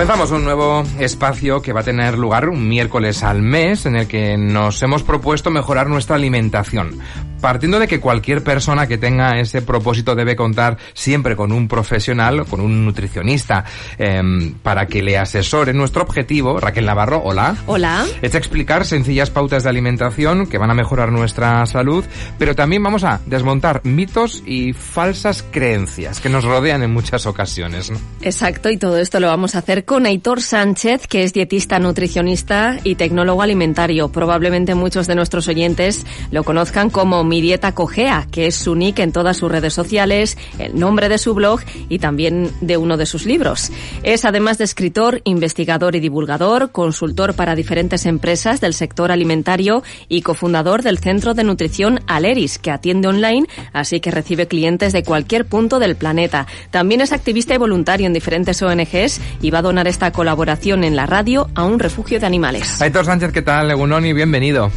Comenzamos un nuevo espacio que va a tener lugar un miércoles al mes en el que nos hemos propuesto mejorar nuestra alimentación. Partiendo de que cualquier persona que tenga ese propósito debe contar siempre con un profesional, con un nutricionista, em, para que le asesore. Nuestro objetivo, Raquel Navarro, hola. Hola. Es explicar sencillas pautas de alimentación que van a mejorar nuestra salud, pero también vamos a desmontar mitos y falsas creencias que nos rodean en muchas ocasiones. Exacto, y todo esto lo vamos a hacer con Aitor Sánchez, que es dietista, nutricionista y tecnólogo alimentario. Probablemente muchos de nuestros oyentes lo conozcan como Mi Dieta Cogea, que es su nick en todas sus redes sociales, el nombre de su blog y también de uno de sus libros. Es además de escritor, investigador y divulgador, consultor para diferentes empresas del sector alimentario y cofundador del Centro de Nutrición Aleris, que atiende online, así que recibe clientes de cualquier punto del planeta. También es activista y voluntario en diferentes ONGs y va a donar esta colaboración en la radio a un refugio de animales. Aitor Sánchez, ¿qué tal? Egunoni, bienvenido.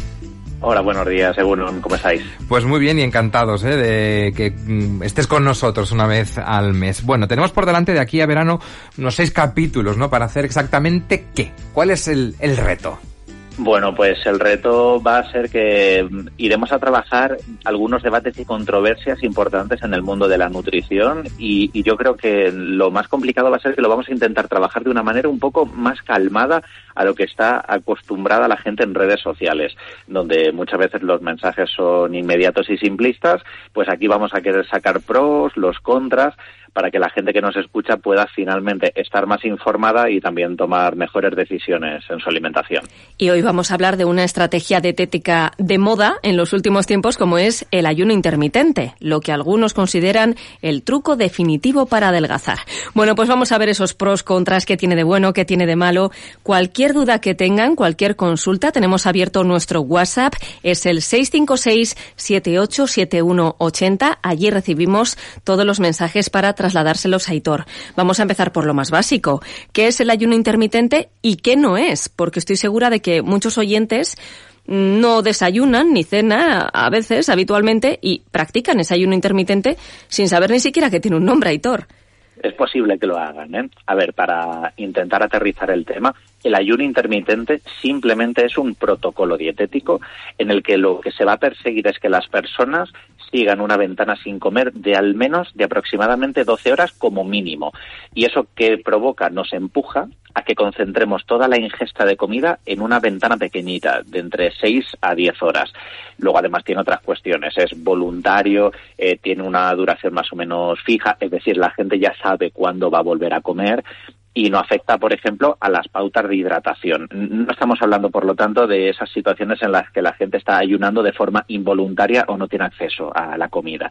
Hola, buenos días, Egunon, ¿cómo estáis? Pues muy bien y encantados ¿eh? de que mm, estés con nosotros una vez al mes. Bueno, tenemos por delante de aquí a verano unos seis capítulos, ¿no? Para hacer exactamente qué. ¿Cuál es el, el reto? Bueno, pues el reto va a ser que iremos a trabajar algunos debates y controversias importantes en el mundo de la nutrición y, y, yo creo que lo más complicado va a ser que lo vamos a intentar trabajar de una manera un poco más calmada a lo que está acostumbrada la gente en redes sociales, donde muchas veces los mensajes son inmediatos y simplistas, pues aquí vamos a querer sacar pros, los contras, para que la gente que nos escucha pueda finalmente estar más informada y también tomar mejores decisiones en su alimentación. Y hoy vamos a hablar de una estrategia dietética de moda en los últimos tiempos como es el ayuno intermitente, lo que algunos consideran el truco definitivo para adelgazar. Bueno, pues vamos a ver esos pros, contras, qué tiene de bueno, qué tiene de malo. Cualquier duda que tengan, cualquier consulta, tenemos abierto nuestro WhatsApp, es el 656-787180. Allí recibimos todos los mensajes para trasladárselos a Aitor. Vamos a empezar por lo más básico. ¿Qué es el ayuno intermitente y qué no es? Porque estoy segura de que muchos oyentes no desayunan ni cenan a veces, habitualmente, y practican ese ayuno intermitente sin saber ni siquiera que tiene un nombre, Aitor. Es posible que lo hagan. ¿eh? A ver, para intentar aterrizar el tema, el ayuno intermitente simplemente es un protocolo dietético en el que lo que se va a perseguir es que las personas sigan una ventana sin comer de al menos de aproximadamente 12 horas como mínimo. Y eso que provoca nos empuja a que concentremos toda la ingesta de comida en una ventana pequeñita, de entre 6 a 10 horas. Luego, además, tiene otras cuestiones. Es voluntario, eh, tiene una duración más o menos fija, es decir, la gente ya sabe cuándo va a volver a comer y no afecta, por ejemplo, a las pautas de hidratación. No estamos hablando, por lo tanto, de esas situaciones en las que la gente está ayunando de forma involuntaria o no tiene acceso a la comida.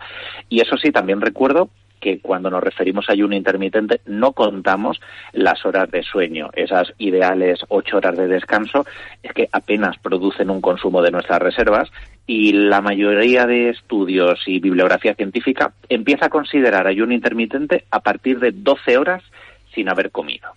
Y eso sí, también recuerdo que cuando nos referimos a ayuno intermitente no contamos las horas de sueño. Esas ideales ocho horas de descanso es que apenas producen un consumo de nuestras reservas y la mayoría de estudios y bibliografía científica empieza a considerar ayuno intermitente a partir de 12 horas sin haber comido.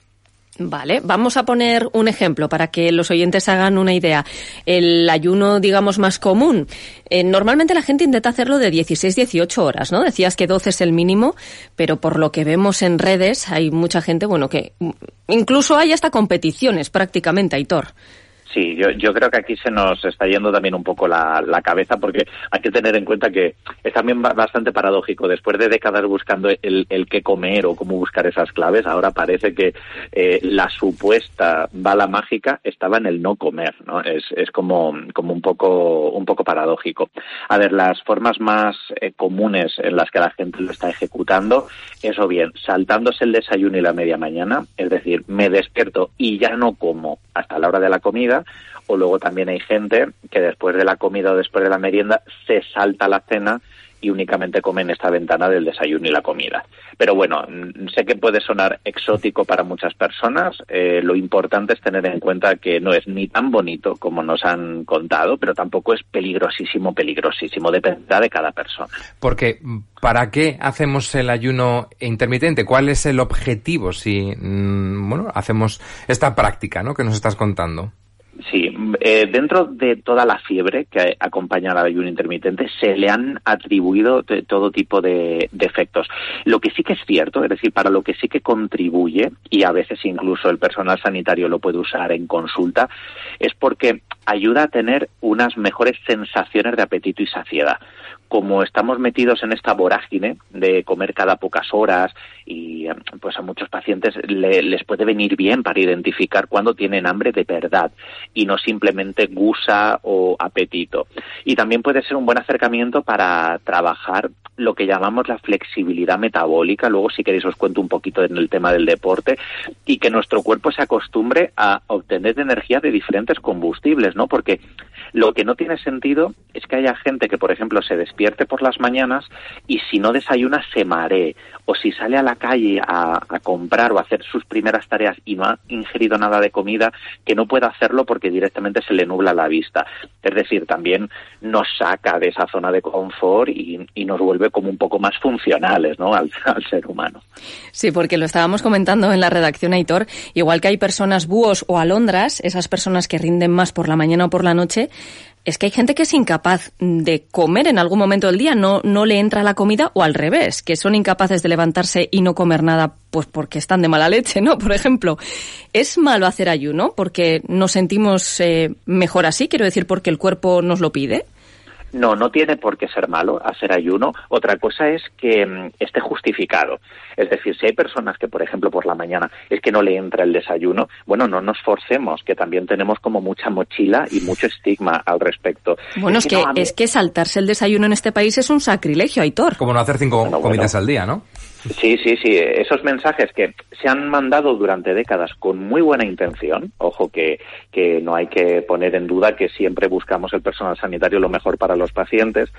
Vale, vamos a poner un ejemplo para que los oyentes hagan una idea. El ayuno, digamos, más común. Eh, normalmente la gente intenta hacerlo de 16-18 horas, ¿no? Decías que 12 es el mínimo, pero por lo que vemos en redes hay mucha gente, bueno, que incluso hay hasta competiciones prácticamente, Aitor. Sí, yo, yo creo que aquí se nos está yendo también un poco la, cabeza porque hay que tener en cuenta que es también bastante paradójico. Después de décadas buscando el, el qué comer o cómo buscar esas claves, ahora parece que eh, la supuesta bala mágica estaba en el no comer, ¿no? Es, como, un poco un poco paradójico. A ver, las formas más eh, comunes en las que la gente lo está ejecutando es bien saltándose el desayuno y la media mañana, es decir, me despierto y ya no como hasta la hora de la comida, o luego también hay gente que después de la comida o después de la merienda se salta la cena y únicamente comen esta ventana del desayuno y la comida. Pero bueno, sé que puede sonar exótico para muchas personas. Eh, lo importante es tener en cuenta que no es ni tan bonito como nos han contado, pero tampoco es peligrosísimo, peligrosísimo. Dependerá de cada persona. Porque, ¿para qué hacemos el ayuno intermitente? ¿Cuál es el objetivo si, mm, bueno, hacemos esta práctica, ¿no? Que nos estás contando. Sí, eh, dentro de toda la fiebre que acompaña al ayuno intermitente se le han atribuido todo tipo de, de, efectos. Lo que sí que es cierto, es decir, para lo que sí que contribuye, y a veces incluso el personal sanitario lo puede usar en consulta, es porque ayuda a tener unas mejores sensaciones de apetito y saciedad como estamos metidos en esta vorágine de comer cada pocas horas y pues a muchos pacientes les puede venir bien para identificar cuándo tienen hambre de verdad y no simplemente gusa o apetito. Y también puede ser un buen acercamiento para trabajar lo que llamamos la flexibilidad metabólica, luego si queréis os cuento un poquito en el tema del deporte, y que nuestro cuerpo se acostumbre a obtener energía de diferentes combustibles, ¿no? Porque lo que no tiene sentido es que haya gente que, por ejemplo, se despierte por las mañanas y si no desayuna se maree, o si sale a la calle a, comprar o a hacer sus primeras tareas y no ha ingerido nada de comida, que no pueda hacerlo porque directamente se le nubla la vista. Es decir, también nos saca de esa zona de confort y, nos vuelve como un poco más funcionales ¿no? al, al ser humano. Sí, porque lo estábamos comentando en la redacción, Aitor, igual que hay personas búhos o alondras, esas personas que rinden más por la mañana o por la noche, es que hay gente que es incapaz de comer en algún momento del día, no, no le entra la comida, o al revés, que son incapaces de levantarse y no comer nada, pues porque están de mala leche, ¿no? Por ejemplo, ¿es malo hacer ayuno porque nos sentimos eh, mejor así? Quiero decir, porque el cuerpo nos lo pide. No, no tiene por qué ser malo hacer ayuno. Otra cosa es que mm, esté justificado. Es decir, si hay personas que, por ejemplo, por la mañana es que no le entra el desayuno, bueno, no nos forcemos, que también tenemos como mucha mochila y mucho estigma al respecto. Bueno, es, que, es que saltarse el desayuno en este país es un sacrilegio, Aitor. Como no hacer cinco comidas al día, ¿no? Sí, sí, sí. Esos mensajes que se han mandado durante décadas con muy buena intención, ojo que, que no hay que poner en duda que siempre buscamos el personal sanitario lo mejor para los pacientes,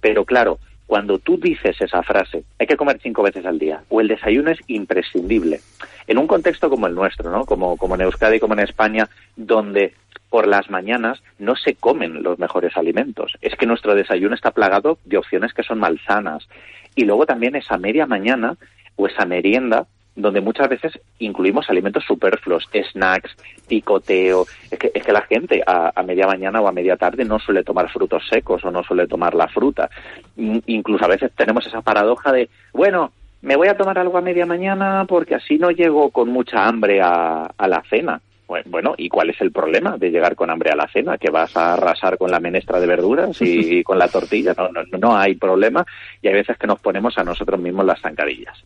pero claro, cuando tú dices esa frase, hay que comer cinco veces al día, o el desayuno es imprescindible, en un contexto como el nuestro, ¿no? Como, como en Euskadi, como en España, donde por las mañanas no se comen los mejores alimentos. Es que nuestro desayuno está plagado de opciones que son malsanas. Y luego también esa media mañana o esa merienda donde muchas veces incluimos alimentos superfluos, snacks, picoteo. Es que, es que la gente a, media mañana o a media tarde no suele tomar frutos secos o no suele tomar la fruta. incluso a veces tenemos esa paradoja de, bueno, me voy a tomar algo a media mañana porque así no llego con mucha hambre a, a la cena. Bueno, ¿y cuál es el problema de llegar con hambre a la cena? ¿Que vas a arrasar con la menestra de verduras y con la tortilla? No, no, no hay problema y hay veces que nos ponemos a nosotros mismos las zancadillas.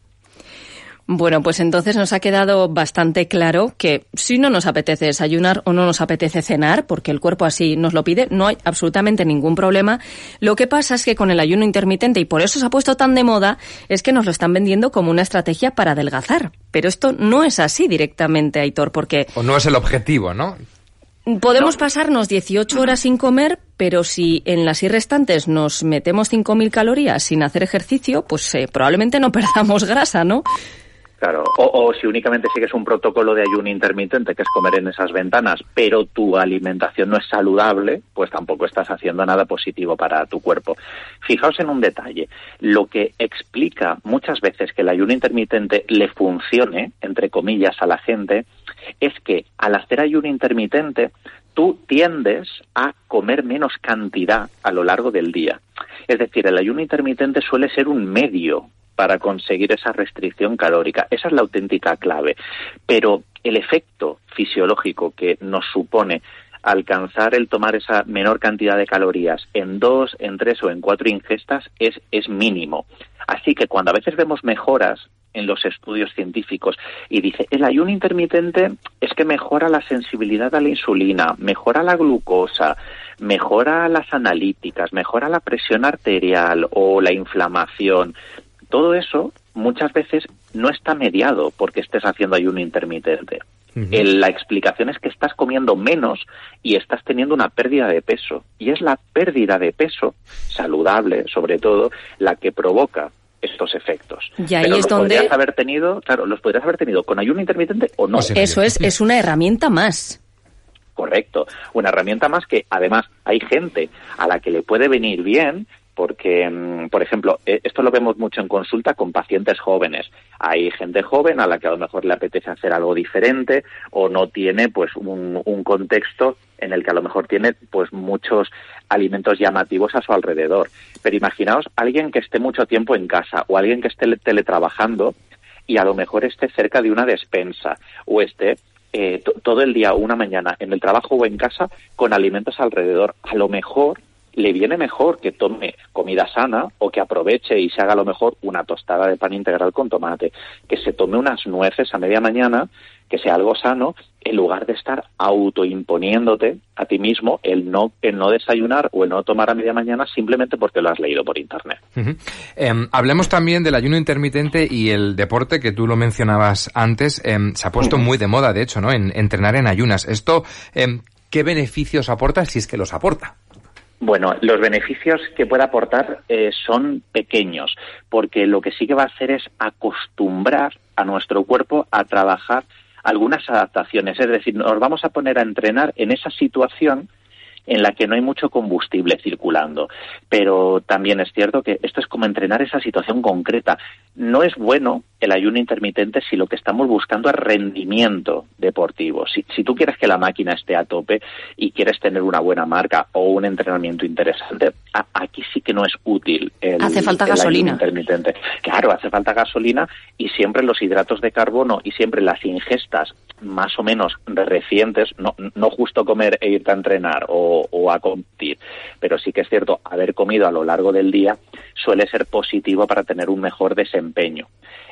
Bueno, pues entonces nos ha quedado bastante claro que si no nos apetece desayunar o no nos apetece cenar, porque el cuerpo así nos lo pide, no hay absolutamente ningún problema. Lo que pasa es que con el ayuno intermitente, y por eso se ha puesto tan de moda, es que nos lo están vendiendo como una estrategia para adelgazar. Pero esto no es así directamente, Aitor, porque... O no es el objetivo, ¿no? Podemos pasarnos 18 horas sin comer, pero si en las y restantes nos metemos 5.000 calorías sin hacer ejercicio, pues eh, probablemente no perdamos grasa, ¿no? Claro, o, si únicamente sigues un protocolo de ayuno intermitente, que es comer en esas ventanas, pero tu alimentación no es saludable, pues tampoco estás haciendo nada positivo para tu cuerpo. Fijaos en un detalle, lo que explica muchas veces que el ayuno intermitente le funcione, entre comillas, a la gente, es que al hacer ayuno intermitente, tú tiendes a comer menos cantidad a lo largo del día. Es decir, el ayuno intermitente suele ser un medio para conseguir esa restricción calórica. Esa es la auténtica clave. Pero el efecto fisiológico que nos supone alcanzar el tomar esa menor cantidad de calorías en dos, en tres o en cuatro ingestas es, es mínimo. Así que cuando a veces vemos mejoras en los estudios científicos y dice, el ayuno intermitente es que mejora la sensibilidad a la insulina, mejora la glucosa, mejora las analíticas, mejora la presión arterial o la inflamación, todo eso muchas veces no está mediado porque estés haciendo ayuno intermitente. la explicación es que estás comiendo menos y estás teniendo una pérdida de peso. Y es la pérdida de peso, saludable sobre todo, la que provoca estos efectos. Y ahí es donde podrías haber tenido, claro, los podrías haber tenido con ayuno intermitente o no. Eso es, es una herramienta más. Correcto, una herramienta más que además hay gente a la que le puede venir bien porque, mm, por ejemplo, e, esto lo vemos mucho en consulta con pacientes jóvenes. Hay gente joven a la que a lo mejor le apetece hacer algo diferente o no tiene pues un, contexto en el que a lo mejor tiene pues muchos alimentos llamativos a su alrededor. Pero imaginaos alguien que esté mucho tiempo en casa o alguien que esté teletrabajando y a lo mejor esté cerca de una despensa o esté eh, todo el día, una mañana, en el trabajo o en casa con alimentos alrededor. A lo mejor le viene mejor que tome comida sana o que aproveche y se haga a lo mejor una tostada de pan integral con tomate, que se tome unas nueces a media mañana, que sea algo sano, en lugar de estar autoimponiéndote a ti mismo el no, el no desayunar o el no tomar a media mañana simplemente porque lo has leído por internet. Em, hablemos también del ayuno intermitente y el deporte que tú lo mencionabas antes. Em, se ha puesto muy de moda, de hecho, ¿no? En entrenar en ayunas. Esto, em, ¿qué beneficios aporta si es que los aporta? Bueno, los beneficios que puede aportar eh, son pequeños, porque lo que sí que va a hacer es acostumbrar a nuestro cuerpo a trabajar algunas adaptaciones. Es decir, nos vamos a poner a entrenar en esa situación en la que no hay mucho combustible circulando. Pero también es cierto que esto es como entrenar esa situación concreta. No es bueno el ayuno intermitente si lo que estamos buscando es rendimiento deportivo. Si, si tú quieres que la máquina esté a tope y quieres tener una buena marca o un entrenamiento interesante, aquí sí que no es útil el, hace falta gasolina. intermitente. Claro, hace falta gasolina y siempre los hidratos de carbono y siempre las ingestas más o menos recientes, no, no justo comer e irte a entrenar o, o a competir, pero sí que es cierto, haber comido a lo largo del día suele ser positivo para tener un mejor desempeño.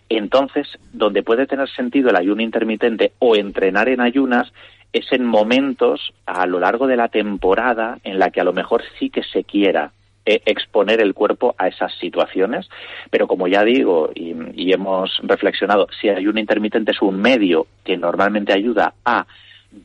Entonces, donde puede tener sentido el ayuno intermitente o entrenar en ayunas es en momentos a lo largo de la temporada en la que a lo mejor sí que se quiera eh, exponer el cuerpo a esas situaciones, pero como ya digo y, y hemos reflexionado, si el ayuno intermitente es un medio que normalmente ayuda a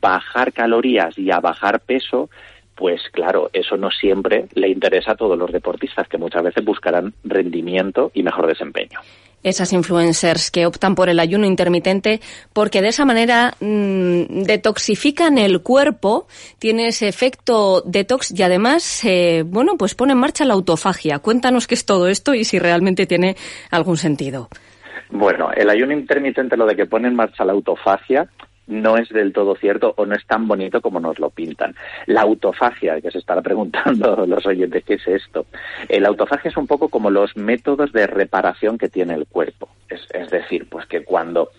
bajar calorías y a bajar peso, pues claro, eso no siempre le interesa a todos los deportistas, que muchas veces buscarán rendimiento y mejor desempeño esas influencers que optan por el ayuno intermitente porque de esa manera mm, detoxifican el cuerpo, tiene ese efecto detox y además, eh, bueno, pues pone en marcha la autofagia. Cuéntanos qué es todo esto y si realmente tiene algún sentido. Bueno, el ayuno intermitente, lo de que pone en marcha la autofagia, no es del todo cierto o no es tan bonito como nos lo pintan. La autofagia, que se estará preguntando los oyentes, ¿qué es esto? La autofagia es un poco como los métodos de reparación que tiene el cuerpo. Es, es decir, pues que cuando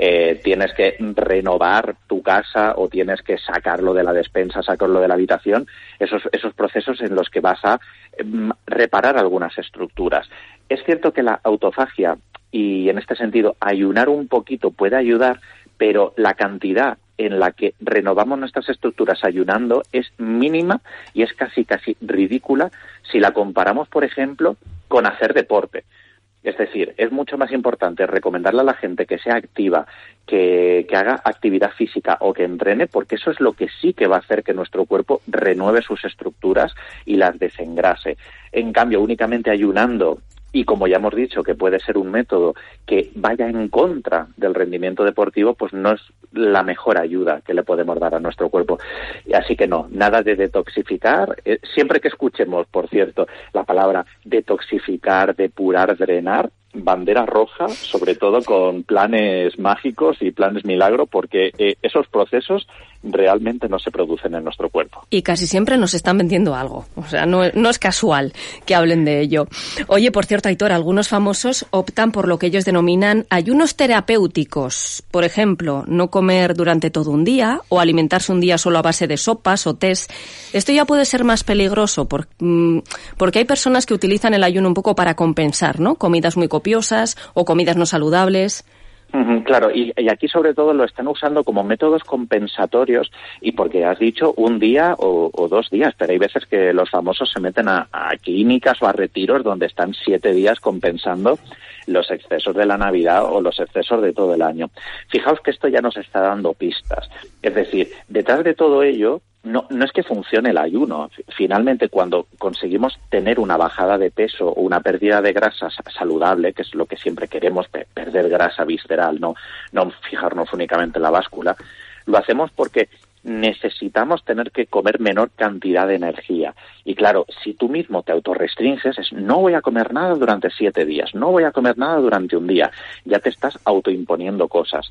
eh, tienes que renovar tu casa o tienes que sacarlo de la despensa, sacarlo de la habitación, esos, esos procesos en los que vas a mm, reparar algunas estructuras. Es cierto que la autofagia y en este sentido ayunar un poquito puede ayudar, pero la cantidad en la que renovamos nuestras estructuras ayunando es mínima y es casi casi ridícula si la comparamos, por ejemplo, con hacer deporte. Es decir, es mucho más importante recomendarle a la gente que sea activa, que, que, haga actividad física o que entrene, porque eso es lo que sí que va a hacer que nuestro cuerpo renueve sus estructuras y las desengrase. En cambio, únicamente ayunando y como ya hemos dicho que puede ser un método que vaya en contra del rendimiento deportivo, pues no es la mejor ayuda que le podemos dar a nuestro cuerpo. Así que no, nada de detoxificar. Eh, siempre que escuchemos, por cierto, la palabra detoxificar, depurar, drenar, bandera roja, sobre todo con planes mágicos y planes milagro, porque eh, esos procesos realmente no se producen en nuestro cuerpo. Y casi siempre nos están vendiendo algo. O sea, no, es casual que hablen de ello. Oye, por cierto, Aitor, algunos famosos optan por lo que ellos denominan ayunos terapéuticos. Por ejemplo, no comer durante todo un día o alimentarse un día solo a base de sopas o tés. Esto ya puede ser más peligroso mm, porque hay personas que utilizan el ayuno un poco para compensar, ¿no? Comidas muy copiosas o comidas no saludables. Claro, y, aquí sobre todo lo están usando como métodos compensatorios y porque has dicho un día o, dos días, pero hay veces que los famosos se meten a, clínicas o a retiros donde están siete días compensando los excesos de la Navidad o los excesos de todo el año. Fijaos que esto ya nos está dando pistas. Es decir, detrás de todo ello no, no es que funcione el ayuno. Finalmente, cuando conseguimos tener una bajada de peso o una pérdida de grasa saludable, que es lo que siempre queremos, perder grasa visceral, no, no fijarnos únicamente en la báscula, lo hacemos porque necesitamos tener que comer menor cantidad de energía. Y claro, si tú mismo te autorrestringes, es no voy a comer nada durante siete días, no voy a comer nada durante un día, ya te estás autoimponiendo cosas.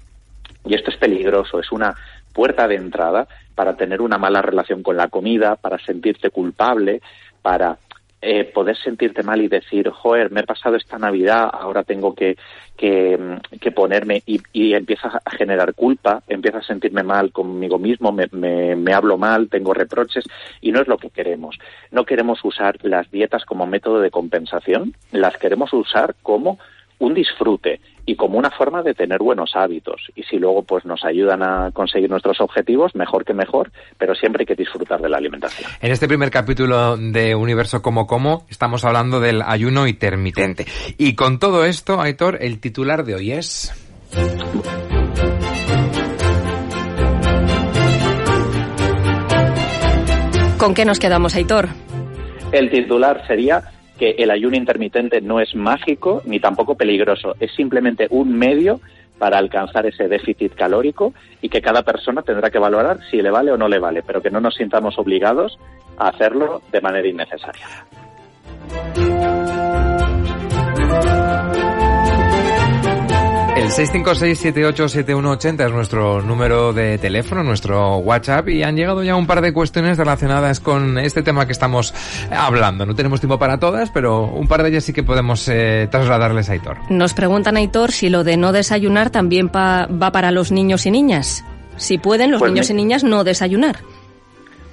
Y esto es peligroso, es una puerta de entrada para tener una mala relación con la comida, para sentirte culpable, para eh, poder sentirte mal y decir, joder, me he pasado esta Navidad, ahora tengo que, que, mm, ponerme y, y empiezas a generar culpa, empiezas a sentirme mal conmigo mismo, me, me, me hablo mal, tengo reproches y no es lo que queremos. No queremos usar las dietas como método de compensación, las queremos usar como un disfrute y como una forma de tener buenos hábitos. Y si luego pues nos ayudan a conseguir nuestros objetivos, mejor que mejor, pero siempre hay que disfrutar de la alimentación. En este primer capítulo de Universo como como estamos hablando del ayuno intermitente. Y con todo esto, Aitor, el titular de hoy es ¿Con qué nos quedamos, Aitor? El titular sería que el ayuno intermitente no es mágico ni tampoco peligroso, es simplemente un medio para alcanzar ese déficit calórico y que cada persona tendrá que valorar si le vale o no le vale, pero que no nos sintamos obligados a hacerlo de manera innecesaria. El 656787180 es nuestro número de teléfono, nuestro WhatsApp y han llegado ya un par de cuestiones relacionadas con este tema que estamos hablando. No tenemos tiempo para todas, pero un par de ellas sí que podemos eh, trasladarles a Aitor. Nos preguntan, Aitor, si lo de no desayunar también va para los niños y niñas. Si pueden los pues niños y niñas no desayunar.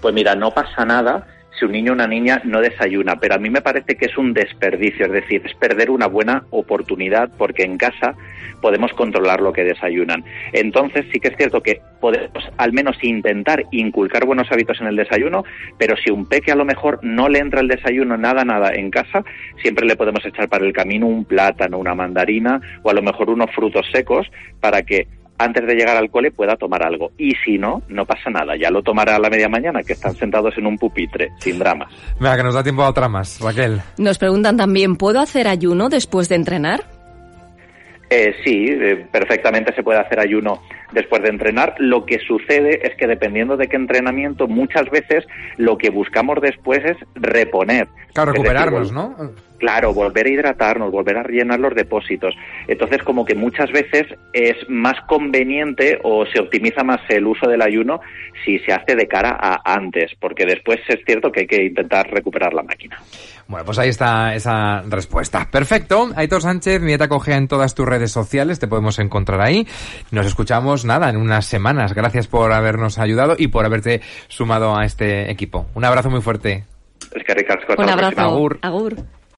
Pues mira, no pasa nada si un niño o una niña no desayuna, pero a mí me parece que es un desperdicio, es decir, es perder una buena oportunidad porque en casa podemos controlar lo que desayunan. Entonces sí que es cierto que podemos al menos intentar inculcar buenos hábitos en el desayuno, pero si un peque a lo mejor no le entra el desayuno nada, nada en casa, siempre le podemos echar para el camino un plátano, una mandarina o a lo mejor unos frutos secos para que antes de llegar al cole pueda tomar algo. Y si no, no pasa nada. Ya lo tomará a la media mañana, que están sentados en un pupitre, sin dramas. Venga, que nos da tiempo a otra más, Raquel. Nos preguntan también, ¿puedo hacer ayuno después de entrenar? Eh, sí, eh, perfectamente se puede hacer ayuno después de entrenar. Lo que sucede es que dependiendo de qué entrenamiento, muchas veces lo que buscamos después es reponer. Claro, recuperarnos, ¿no? Claro, volver a hidratarnos, volver a rellenar los depósitos. Entonces, como que muchas veces es más conveniente o se optimiza más el uso del ayuno si se hace de cara a antes, porque después es cierto que hay que intentar recuperar la máquina. Bueno, pues ahí está esa respuesta. Perfecto. Aitor Sánchez, Nieta Cogea en todas tus redes sociales, te podemos encontrar ahí. Nos escuchamos, nada, en unas semanas. Gracias por habernos ayudado y por haberte sumado a este equipo. Un abrazo muy fuerte. Es que Un abrazo. Agur. Agur.